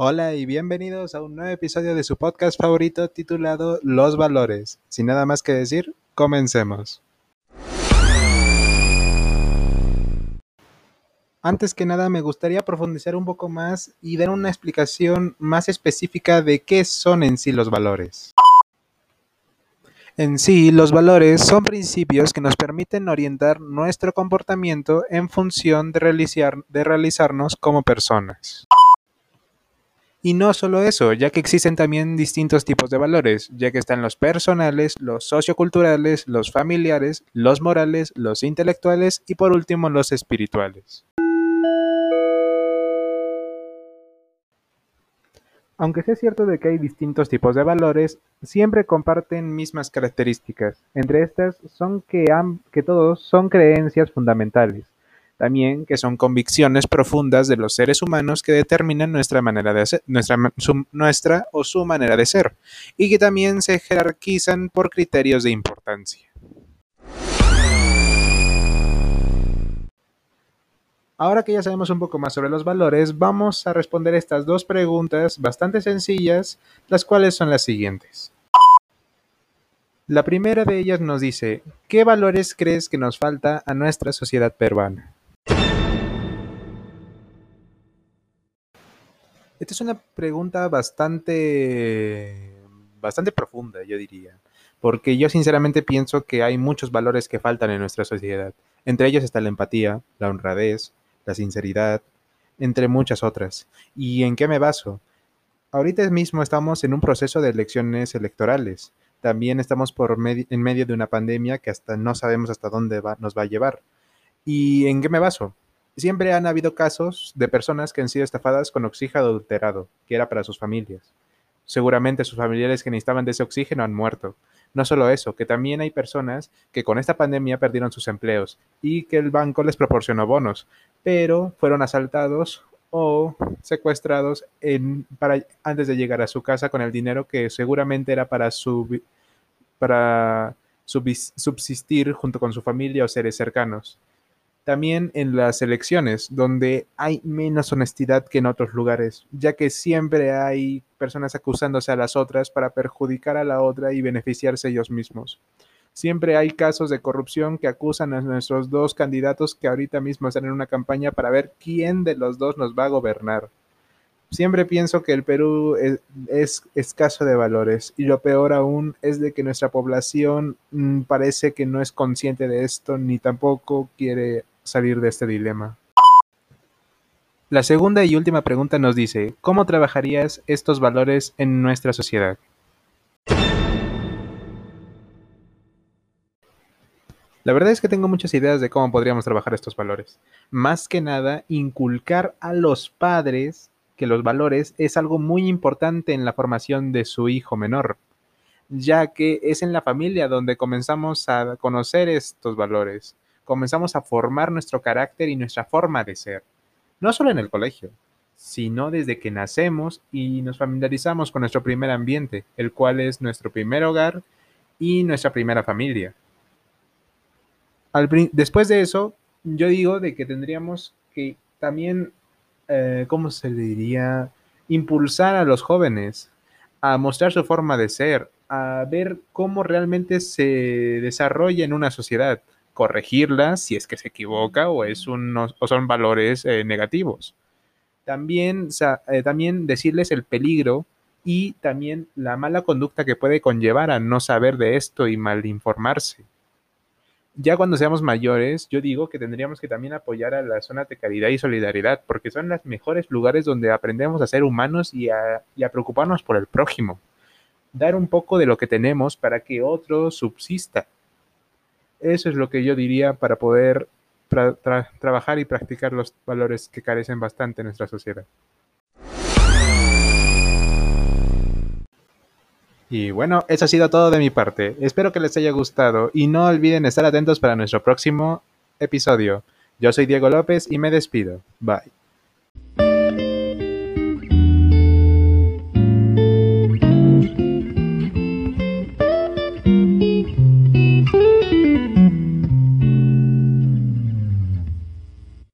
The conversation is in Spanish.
Hola y bienvenidos a un nuevo episodio de su podcast favorito titulado Los Valores. Sin nada más que decir, comencemos. Antes que nada me gustaría profundizar un poco más y dar una explicación más específica de qué son en sí los valores. En sí, los valores son principios que nos permiten orientar nuestro comportamiento en función de, realizar, de realizarnos como personas. Y no solo eso, ya que existen también distintos tipos de valores, ya que están los personales, los socioculturales, los familiares, los morales, los intelectuales y por último los espirituales. Aunque sea cierto de que hay distintos tipos de valores, siempre comparten mismas características. Entre estas son que, que todos son creencias fundamentales, también que son convicciones profundas de los seres humanos que determinan nuestra manera de ser, nuestra, nuestra o su manera de ser, y que también se jerarquizan por criterios de importancia. Ahora que ya sabemos un poco más sobre los valores, vamos a responder estas dos preguntas bastante sencillas, las cuales son las siguientes. La primera de ellas nos dice, ¿qué valores crees que nos falta a nuestra sociedad peruana? Esta es una pregunta bastante, bastante profunda, yo diría, porque yo sinceramente pienso que hay muchos valores que faltan en nuestra sociedad. Entre ellos está la empatía, la honradez, la sinceridad, entre muchas otras. ¿Y en qué me baso? Ahorita mismo estamos en un proceso de elecciones electorales. También estamos por en medio de una pandemia que hasta no sabemos hasta dónde nos va a llevar. ¿Y en qué me baso? Siempre han habido casos de personas que han sido estafadas con oxígeno adulterado, que era para sus familias. Seguramente sus familiares que necesitaban de ese oxígeno han muerto. No solo eso, que también hay personas que con esta pandemia perdieron sus empleos y que el banco les proporcionó bonos, pero fueron asaltados o secuestrados para, antes de llegar a su casa con el dinero que seguramente era para subsistir junto con su familia o seres cercanos también en las elecciones, donde hay menos honestidad que en otros lugares, ya que siempre hay personas acusándose a las otras para perjudicar a la otra y beneficiarse ellos mismos. Siempre hay casos de corrupción que acusan a nuestros dos candidatos que ahorita mismo están en una campaña para ver quién de los dos nos va a gobernar. Siempre pienso que el Perú es, escaso de valores y lo peor aún es de que nuestra población mm, parece que no es consciente de esto ni tampoco quiere salir de este dilema. La segunda y última pregunta nos dice, ¿cómo trabajarías estos valores en nuestra sociedad? La verdad es que tengo muchas ideas de cómo podríamos trabajar estos valores. Más que nada, inculcar a los padres que los valores es algo muy importante en la formación de su hijo menor, ya que es en la familia donde comenzamos a conocer estos valores comenzamos a formar nuestro carácter y nuestra forma de ser. No solo en el colegio, sino desde que nacemos y nos familiarizamos con nuestro primer ambiente, el cual es nuestro primer hogar y nuestra primera familia. después de eso, yo digo de que tendríamos que también, eh, ¿cómo se le diría? Impulsar a los jóvenes a mostrar su forma de ser, a ver cómo realmente se desarrolla en una sociedad corregirla si es que se equivoca o, es o son valores eh, negativos. También, eh, también decirles el peligro y también la mala conducta que puede conllevar a no saber de esto y mal informarse. Ya cuando seamos mayores, yo digo que tendríamos que también apoyar a las zonas de caridad y solidaridad, porque son los mejores lugares donde aprendemos a ser humanos y a, y a preocuparnos por el prójimo. Dar un poco de lo que tenemos para que otro subsista eso es lo que yo diría para poder trabajar y practicar los valores que carecen bastante en nuestra sociedad. Y bueno, eso ha sido todo de mi parte. Espero que les haya gustado y no olviden estar atentos para nuestro próximo episodio. Yo soy Diego López y me despido. Bye.